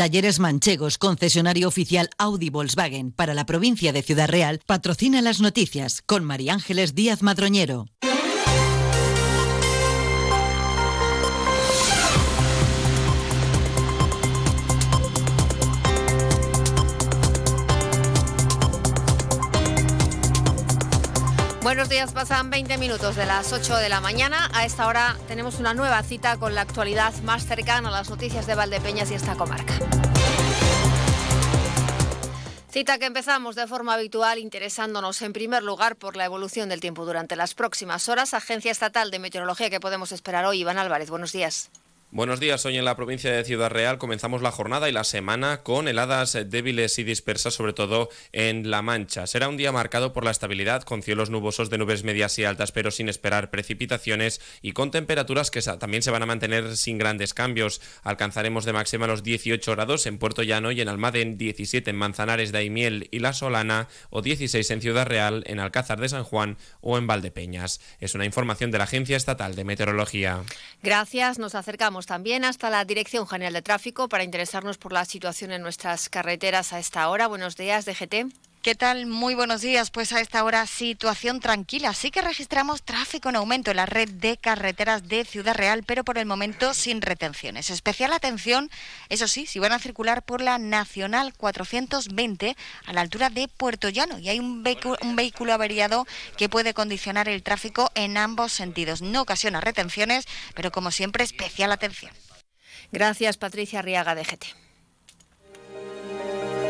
Talleres Manchegos, concesionario oficial Audi Volkswagen para la provincia de Ciudad Real, patrocina las noticias con María Ángeles Díaz Madroñero. Buenos días, pasan 20 minutos de las 8 de la mañana. A esta hora tenemos una nueva cita con la actualidad más cercana a las noticias de Valdepeñas y esta comarca. Cita que empezamos de forma habitual interesándonos en primer lugar por la evolución del tiempo durante las próximas horas. Agencia Estatal de Meteorología que podemos esperar hoy. Iván Álvarez, buenos días. Buenos días, hoy en la provincia de Ciudad Real comenzamos la jornada y la semana con heladas débiles y dispersas, sobre todo en La Mancha. Será un día marcado por la estabilidad, con cielos nubosos de nubes medias y altas, pero sin esperar precipitaciones y con temperaturas que también se van a mantener sin grandes cambios. Alcanzaremos de máxima los 18 grados en Puerto Llano y en Almaden, 17 en Manzanares de Aimiel y La Solana o 16 en Ciudad Real, en Alcázar de San Juan o en Valdepeñas. Es una información de la Agencia Estatal de Meteorología. Gracias, nos acercamos también hasta la Dirección General de Tráfico para interesarnos por la situación en nuestras carreteras a esta hora. Buenos días, DGT. ¿Qué tal? Muy buenos días. Pues a esta hora situación tranquila. Sí que registramos tráfico en aumento en la red de carreteras de Ciudad Real, pero por el momento sin retenciones. Especial atención, eso sí, si van a circular por la Nacional 420 a la altura de Puerto Llano y hay un un vehículo averiado que puede condicionar el tráfico en ambos sentidos. No ocasiona retenciones, pero como siempre, especial atención. Gracias, Patricia Riaga, de GT.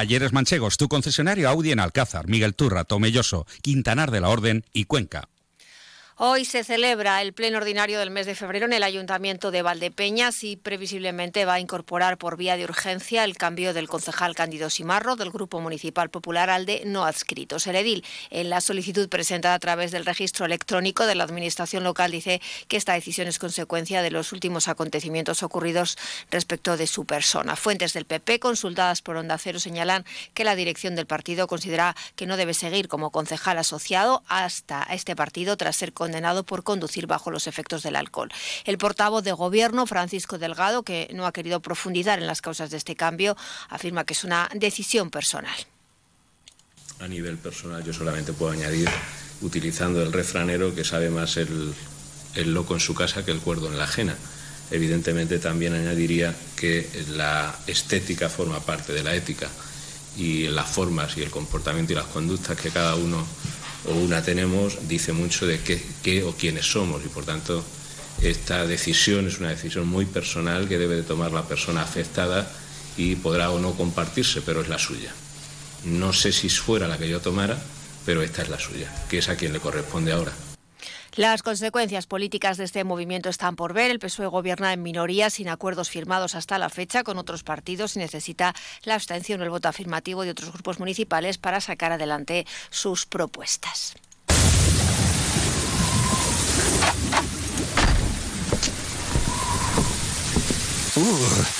Talleres Manchegos, tu concesionario Audi en Alcázar, Miguel Turra, Tomelloso, Quintanar de la Orden y Cuenca. Hoy se celebra el pleno ordinario del mes de febrero en el Ayuntamiento de Valdepeñas y previsiblemente va a incorporar por vía de urgencia el cambio del concejal Cándido Simarro del Grupo Municipal Popular al de no adscritos. El edil, en la solicitud presentada a través del registro electrónico de la Administración local, dice que esta decisión es consecuencia de los últimos acontecimientos ocurridos respecto de su persona. Fuentes del PP consultadas por Onda Cero señalan que la dirección del partido considera que no debe seguir como concejal asociado hasta este partido tras ser condenado por conducir bajo los efectos del alcohol. El portavoz de Gobierno, Francisco Delgado, que no ha querido profundizar en las causas de este cambio, afirma que es una decisión personal. A nivel personal yo solamente puedo añadir, utilizando el refranero, que sabe más el, el loco en su casa que el cuerdo en la ajena. Evidentemente también añadiría que la estética forma parte de la ética y las formas y el comportamiento y las conductas que cada uno o una tenemos dice mucho de qué, o quiénes somos y por tanto esta decisión es una decisión muy personal que debe de tomar la persona afectada y podrá o no compartirse, pero es la suya. No sé si fuera la que yo tomara, pero esta es la suya, que es a quien le corresponde ahora. Las consecuencias políticas de este movimiento están por ver. El PSOE gobierna en minoría sin acuerdos firmados hasta la fecha con otros partidos y necesita la abstención o el voto afirmativo de otros grupos municipales para sacar adelante sus propuestas. Uh, ¡Qué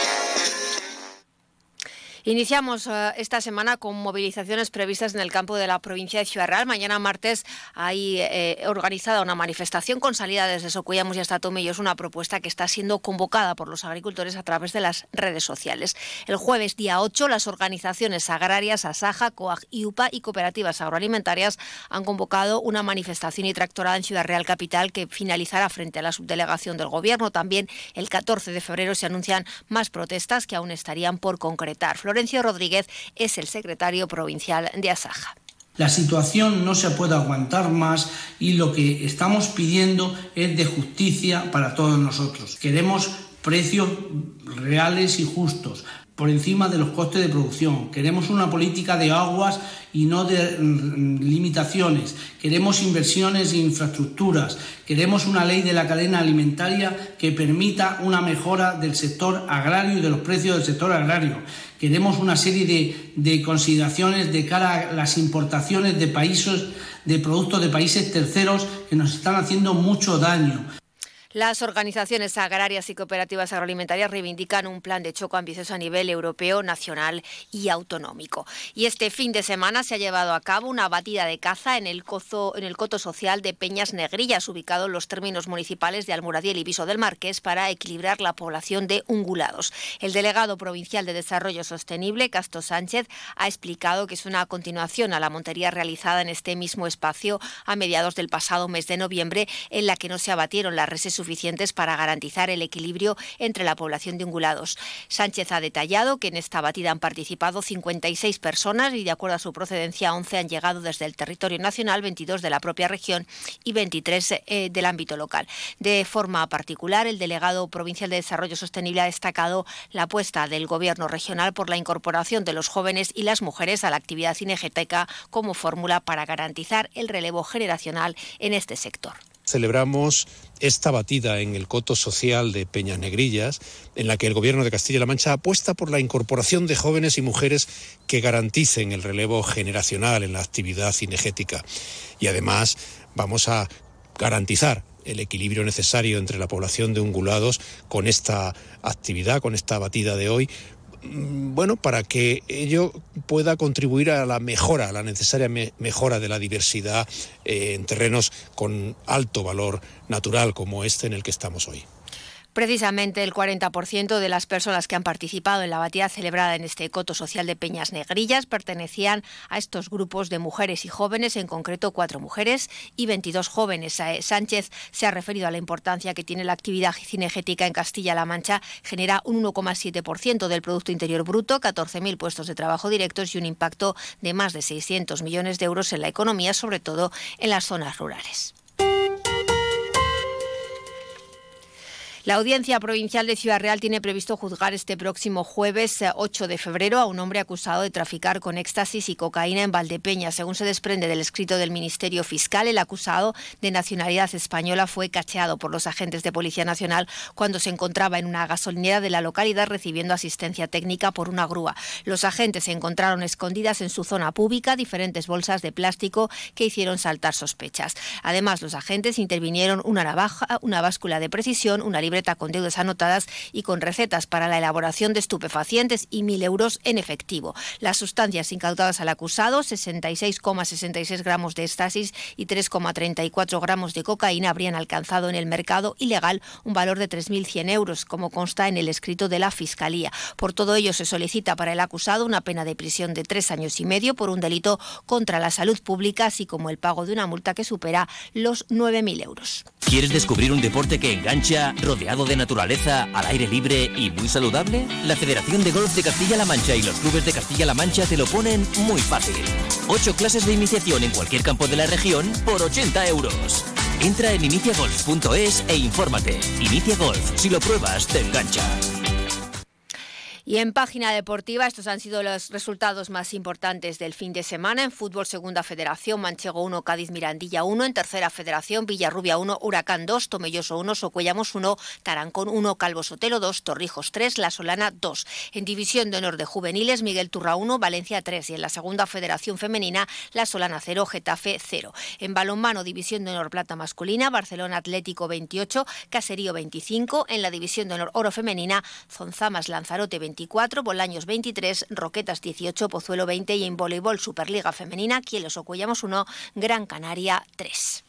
Iniciamos uh, esta semana con movilizaciones previstas en el campo de la provincia de Ciudad Real. Mañana martes hay eh, organizada una manifestación con salida desde Socuellamos y hasta Tomello. Es una propuesta que está siendo convocada por los agricultores a través de las redes sociales. El jueves día 8 las organizaciones agrarias Asaja, COAG, IUPA y cooperativas agroalimentarias han convocado una manifestación y tractorada en Ciudad Real Capital que finalizará frente a la subdelegación del Gobierno. También el 14 de febrero se anuncian más protestas que aún estarían por concretar. Florencio Rodríguez es el secretario provincial de Asaja. La situación no se puede aguantar más y lo que estamos pidiendo es de justicia para todos nosotros. Queremos precios reales y justos por encima de los costes de producción. Queremos una política de aguas y no de mm, limitaciones. Queremos inversiones e infraestructuras. Queremos una ley de la cadena alimentaria que permita una mejora del sector agrario y de los precios del sector agrario. Queremos una serie de, de consideraciones de cara a las importaciones de países de productos de países terceros que nos están haciendo mucho daño. Las organizaciones agrarias y cooperativas agroalimentarias reivindican un plan de choco ambicioso a nivel europeo, nacional y autonómico. Y este fin de semana se ha llevado a cabo una batida de caza en el, en el coto social de Peñas Negrillas, ubicado en los términos municipales de Almuradiel y Viso del Marqués, para equilibrar la población de ungulados. El delegado provincial de Desarrollo Sostenible, Casto Sánchez, ha explicado que es una continuación a la montería realizada en este mismo espacio a mediados del pasado mes de noviembre, en la que no se abatieron las reses suficientes para garantizar el equilibrio entre la población de ungulados. Sánchez ha detallado que en esta batida han participado 56 personas y de acuerdo a su procedencia 11 han llegado desde el territorio nacional, 22 de la propia región y 23 eh, del ámbito local. De forma particular, el delegado provincial de Desarrollo Sostenible ha destacado la apuesta del Gobierno regional por la incorporación de los jóvenes y las mujeres a la actividad cinegética como fórmula para garantizar el relevo generacional en este sector celebramos esta batida en el coto social de Peñas Negrillas, en la que el Gobierno de Castilla-La Mancha apuesta por la incorporación de jóvenes y mujeres que garanticen el relevo generacional en la actividad cinegética. Y además vamos a garantizar el equilibrio necesario entre la población de ungulados con esta actividad, con esta batida de hoy, bueno, para que ello pueda contribuir a la mejora, a la necesaria mejora de la diversidad eh, en terrenos con alto valor natural como este en el que estamos hoy. Precisamente el 40% de las personas que han participado en la batida celebrada en este coto social de Peñas Negrillas pertenecían a estos grupos de mujeres y jóvenes, en concreto cuatro mujeres y 22 jóvenes. Eh, Sánchez se ha referido a la importancia que tiene la actividad cinegética en Castilla-La Mancha. Genera un 1,7% del Producto Interior Bruto, 14.000 puestos de trabajo directos y un impacto de más de 600 millones de euros en la economía, sobre todo en las zonas rurales. La Audiencia Provincial de Ciudad Real tiene previsto juzgar este próximo jueves 8 eh, de febrero a un hombre acusado de traficar con éxtasis y cocaína en Valdepeña. Según se desprende del escrito del Ministerio Fiscal, el acusado de nacionalidad española fue cacheado por los agentes de Policía Nacional cuando se encontraba en una gasolinera de la localidad recibiendo asistencia técnica por una grúa. Los agentes encontraron escondidas en su zona pública diferentes bolsas de plástico que hicieron saltar sospechas. Además, los agentes intervinieron una navaja, una báscula de precisión, una libreta con deudas anotadas y con recetas para la elaboración de estupefacientes y mil euros en efectivo. Las sustancias incautadas al acusado, 66,66 gramos de estasis y 3,34 gramos de cocaína, habrían alcanzado en el mercado ilegal un valor de 3.100 euros, como consta en el escrito de la Fiscalía. Por todo ello, se solicita para el acusado una pena de prisión de tres años y medio por un delito contra la salud pública, así como el pago de una multa que supera los 9.000 euros. ¿Quieres descubrir un deporte que engancha, rodeado de naturaleza, al aire libre y muy saludable? La Federación de Golf de Castilla-La Mancha y los clubes de Castilla-La Mancha te lo ponen muy fácil. Ocho clases de iniciación en cualquier campo de la región por 80 euros. Entra en iniciagolf.es e infórmate. Inicia Golf, si lo pruebas, te engancha. Y en página deportiva, estos han sido los resultados más importantes del fin de semana. En fútbol, segunda federación, Manchego 1, Cádiz Mirandilla 1. En tercera federación, Villarrubia 1, Huracán 2, Tomelloso 1, Socuellamos 1, Tarancón 1, Calvo Sotelo 2, Torrijos 3, La Solana 2. En división de honor de juveniles, Miguel Turra 1, Valencia 3. Y en la segunda federación femenina, La Solana 0, Getafe 0. En balonmano, división de honor plata masculina, Barcelona Atlético 28, Caserío 25. En la división de honor oro femenina, Zonzamas Lanzarote 25. 24, Bolaños 23, Roquetas 18, Pozuelo 20 y en voleibol Superliga Femenina, Quielos Ocuellamos 1, Gran Canaria 3.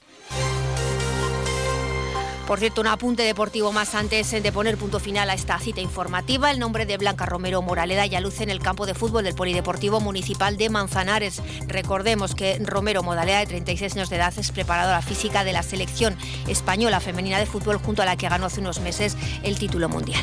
Por cierto, un apunte deportivo más antes de poner punto final a esta cita informativa. El nombre de Blanca Romero Moraleda ya luce en el campo de fútbol del Polideportivo Municipal de Manzanares. Recordemos que Romero Modaleda, de 36 años de edad, es preparadora física de la selección española femenina de fútbol, junto a la que ganó hace unos meses el título mundial.